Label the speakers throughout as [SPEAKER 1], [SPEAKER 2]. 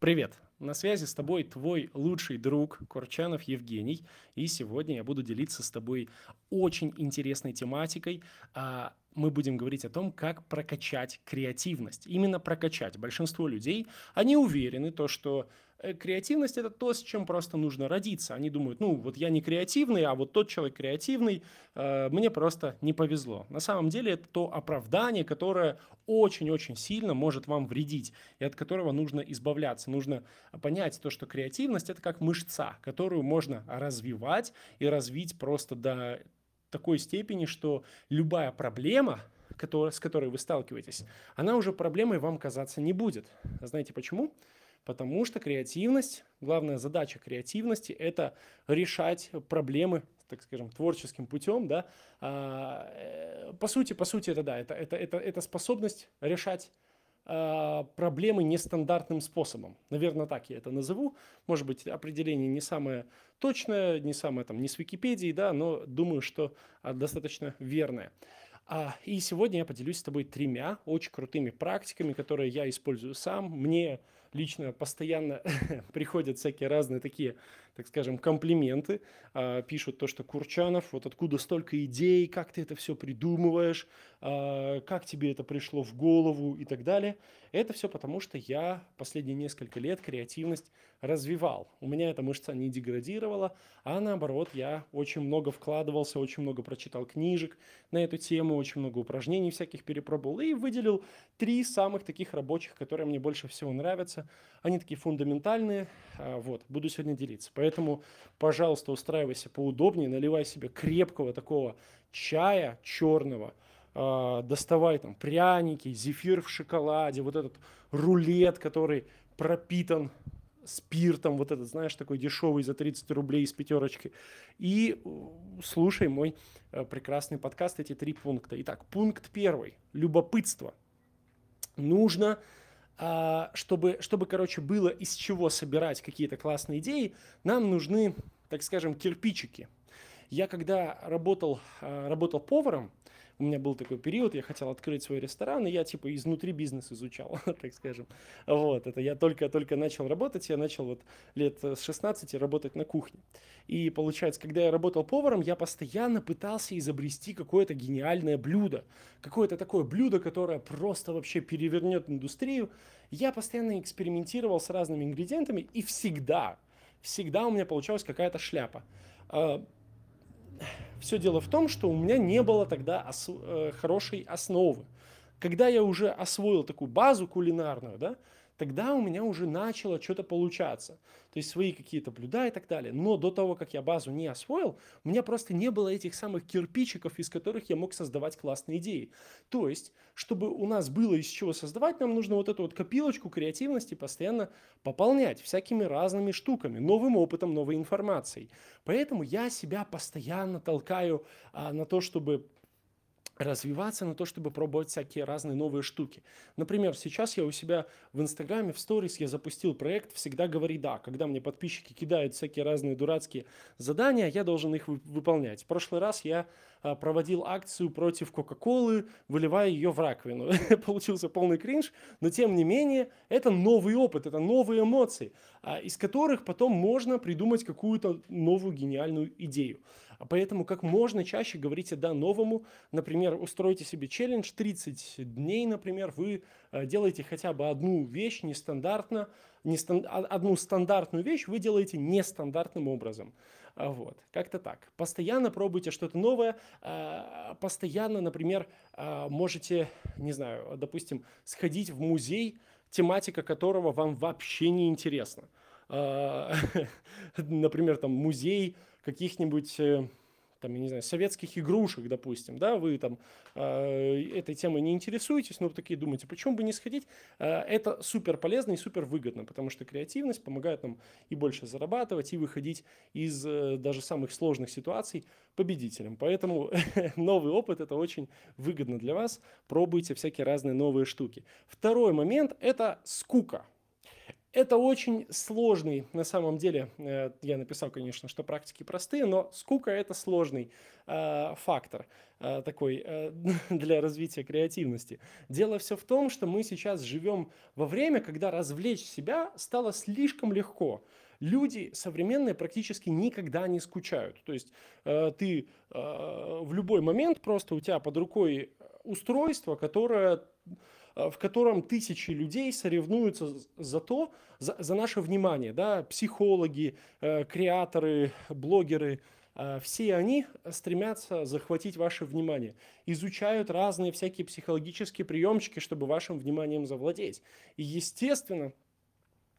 [SPEAKER 1] Привет! На связи с тобой твой лучший друг Курчанов Евгений. И сегодня я буду делиться с тобой очень интересной тематикой. Мы будем говорить о том, как прокачать креативность. Именно прокачать. Большинство людей, они уверены, то, что э, креативность это то, с чем просто нужно родиться. Они думают, ну вот я не креативный, а вот тот человек креативный, э, мне просто не повезло. На самом деле это то оправдание, которое очень-очень сильно может вам вредить и от которого нужно избавляться. Нужно понять то, что креативность это как мышца, которую можно развивать и развить просто до такой степени, что любая проблема, которая, с которой вы сталкиваетесь, она уже проблемой вам казаться не будет. Знаете почему? Потому что креативность, главная задача креативности – это решать проблемы, так скажем, творческим путем, да. А, э, по сути, по сути, это да, это, это, это, это способность решать а, проблемы нестандартным способом. Наверное, так я это назову. Может быть, определение не самое точное, не самое там, не с Википедии, да, но думаю, что а, достаточно верное. А, и сегодня я поделюсь с тобой тремя очень крутыми практиками, которые я использую сам. Мне лично постоянно приходят всякие разные такие, так скажем, комплименты. А, пишут то, что Курчанов, вот откуда столько идей, как ты это все придумываешь, а, как тебе это пришло в голову и так далее. Это все потому, что я последние несколько лет креативность развивал. У меня эта мышца не деградировала, а наоборот, я очень много вкладывался, очень много прочитал книжек на эту тему, очень много упражнений всяких перепробовал и выделил три самых таких рабочих, которые мне больше всего нравятся. Они такие фундаментальные, а, вот, буду сегодня делиться. Поэтому, пожалуйста, устраивайся поудобнее, наливай себе крепкого такого чая черного, э, доставай там пряники, зефир в шоколаде, вот этот рулет, который пропитан спиртом, вот этот, знаешь, такой дешевый за 30 рублей из пятерочки. И э, слушай мой э, прекрасный подкаст, эти три пункта. Итак, пункт первый. Любопытство. Нужно, чтобы, чтобы, короче, было из чего собирать какие-то классные идеи, нам нужны, так скажем, кирпичики. Я когда работал, э, работал поваром, у меня был такой период, я хотел открыть свой ресторан, и я типа изнутри бизнес изучал, так скажем. Вот, это я только-только начал работать, я начал вот лет с 16 работать на кухне. И получается, когда я работал поваром, я постоянно пытался изобрести какое-то гениальное блюдо. Какое-то такое блюдо, которое просто вообще перевернет индустрию. Я постоянно экспериментировал с разными ингредиентами, и всегда, всегда у меня получалась какая-то шляпа а, все дело в том, что у меня не было тогда ос э, хорошей основы. Когда я уже освоил такую базу кулинарную, да, тогда у меня уже начало что-то получаться. То есть свои какие-то блюда и так далее. Но до того, как я базу не освоил, у меня просто не было этих самых кирпичиков, из которых я мог создавать классные идеи. То есть, чтобы у нас было из чего создавать, нам нужно вот эту вот копилочку креативности постоянно пополнять всякими разными штуками, новым опытом, новой информацией. Поэтому я себя постоянно толкаю а, на то, чтобы развиваться на то, чтобы пробовать всякие разные новые штуки. Например, сейчас я у себя в Инстаграме, в сторис я запустил проект «Всегда говори да». Когда мне подписчики кидают всякие разные дурацкие задания, я должен их выполнять. В прошлый раз я проводил акцию против Кока-Колы, выливая ее в раковину. Получился полный кринж, но тем не менее, это новый опыт, это новые эмоции, а, из которых потом можно придумать какую-то новую гениальную идею. А поэтому как можно чаще говорите «да» новому. Например, устройте себе челлендж 30 дней, например, вы делаете хотя бы одну вещь нестандартно, не стан, одну стандартную вещь вы делаете нестандартным образом. А, вот, как-то так. Постоянно пробуйте что-то новое, а, постоянно, например, можете, не знаю, допустим, сходить в музей, тематика которого вам вообще не интересна. Например, там музей каких-нибудь э, там, я не знаю, советских игрушек, допустим, да, вы там э, этой темой не интересуетесь, но такие думаете, почему бы не сходить, э, это супер полезно и супер выгодно, потому что креативность помогает нам и больше зарабатывать, и выходить из э, даже самых сложных ситуаций победителем. Поэтому новый опыт это очень выгодно для вас, пробуйте всякие разные новые штуки. Второй момент это скука. Это очень сложный, на самом деле, э, я написал, конечно, что практики простые, но скука – это сложный э, фактор э, такой э, для развития креативности. Дело все в том, что мы сейчас живем во время, когда развлечь себя стало слишком легко. Люди современные практически никогда не скучают. То есть э, ты э, в любой момент просто у тебя под рукой устройство, которое в котором тысячи людей соревнуются за то, за, за наше внимание, да, психологи, э, креаторы, блогеры, э, все они стремятся захватить ваше внимание, изучают разные всякие психологические приемчики, чтобы вашим вниманием завладеть. И естественно,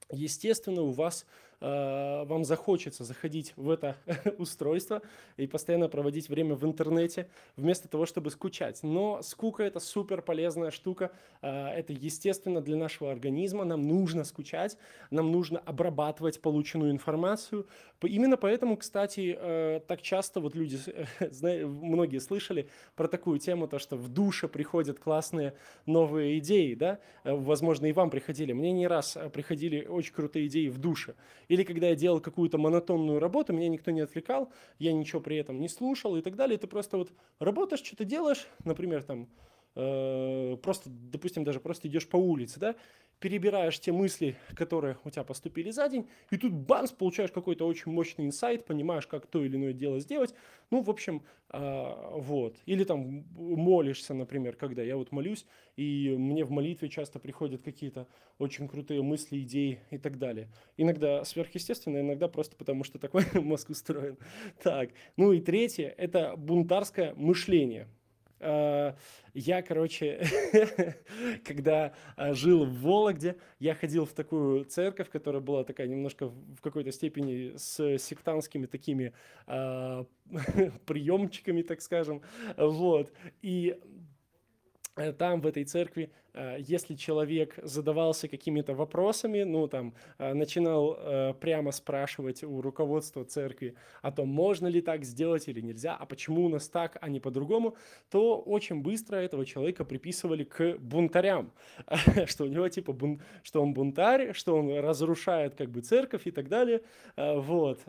[SPEAKER 1] естественно, у вас Э, вам захочется заходить в это устройство и постоянно проводить время в интернете, вместо того, чтобы скучать. Но скука – это супер полезная штука, э, это естественно для нашего организма, нам нужно скучать, нам нужно обрабатывать полученную информацию. Именно поэтому, кстати, э, так часто вот люди, многие слышали про такую тему, то, что в душе приходят классные новые идеи, да, возможно, и вам приходили. Мне не раз приходили очень крутые идеи в душе. Или когда я делал какую-то монотонную работу, меня никто не отвлекал, я ничего при этом не слушал и так далее. Ты просто вот работаешь, что-то делаешь, например, там, э, просто, допустим, даже просто идешь по улице, да, перебираешь те мысли, которые у тебя поступили за день, и тут бамс, получаешь какой-то очень мощный инсайт, понимаешь, как то или иное дело сделать. Ну, в общем, э, вот. Или там молишься, например, когда я вот молюсь, и мне в молитве часто приходят какие-то очень крутые мысли, идеи и так далее. Иногда сверхъестественно, иногда просто потому, что такой мозг устроен. Так, ну и третье – это бунтарское мышление – я, короче, когда э, жил в Вологде, я ходил в такую церковь, которая была такая немножко в какой-то степени с сектантскими такими э, приемчиками, так скажем. Вот. И Э, там, в этой церкви, э, если человек задавался какими-то вопросами, ну, там, э, начинал прямо спрашивать у руководства церкви о том, можно ли так сделать или нельзя, а почему у нас так, а не по-другому, то очень быстро этого человека приписывали к бунтарям, что у него, типа, бун... что он бунтарь, что он разрушает, как бы, церковь и так далее, вот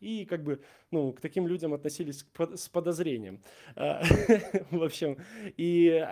[SPEAKER 1] и как бы, ну, к таким людям относились с подозрением. В общем, и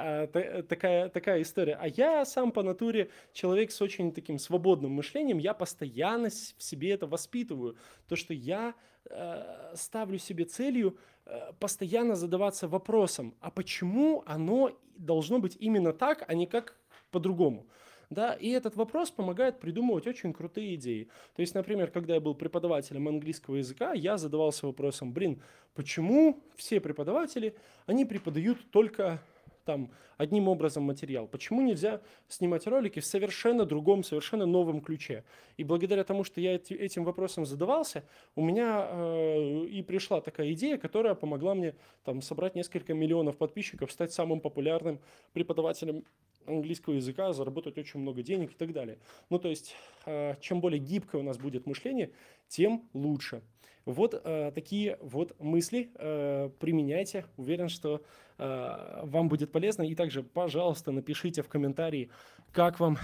[SPEAKER 1] такая, такая история. А я сам по натуре человек с очень таким свободным мышлением, я постоянно в себе это воспитываю. То, что я э, ставлю себе целью э, постоянно задаваться вопросом, а почему оно должно быть именно так, а не как по-другому да, и этот вопрос помогает придумывать очень крутые идеи. То есть, например, когда я был преподавателем английского языка, я задавался вопросом, блин, почему все преподаватели, они преподают только там одним образом материал. Почему нельзя снимать ролики в совершенно другом, совершенно новом ключе? И благодаря тому, что я эти, этим вопросом задавался, у меня э, и пришла такая идея, которая помогла мне там собрать несколько миллионов подписчиков, стать самым популярным преподавателем английского языка, заработать очень много денег и так далее. Ну, то есть, э, чем более гибкое у нас будет мышление, тем лучше. Вот э, такие вот мысли э, применяйте. Уверен, что вам будет полезно. И также, пожалуйста, напишите в комментарии, как вам,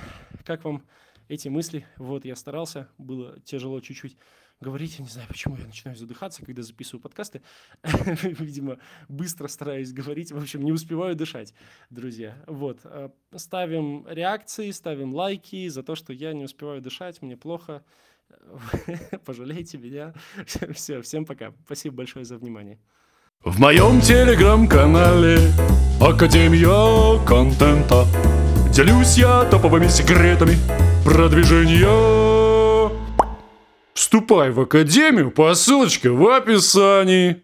[SPEAKER 1] как вам эти мысли. Вот, я старался, было тяжело чуть-чуть говорить. Я не знаю, почему я начинаю задыхаться, когда записываю подкасты. Видимо, быстро стараюсь говорить. В общем, не успеваю дышать, друзья. Вот. Э, ставим реакции, ставим лайки за то, что я не успеваю дышать, мне плохо. Пожалейте меня. Все, всем пока. Спасибо большое за внимание.
[SPEAKER 2] В моем телеграм-канале Академия контента Делюсь я топовыми секретами продвижения Вступай в Академию по ссылочке в описании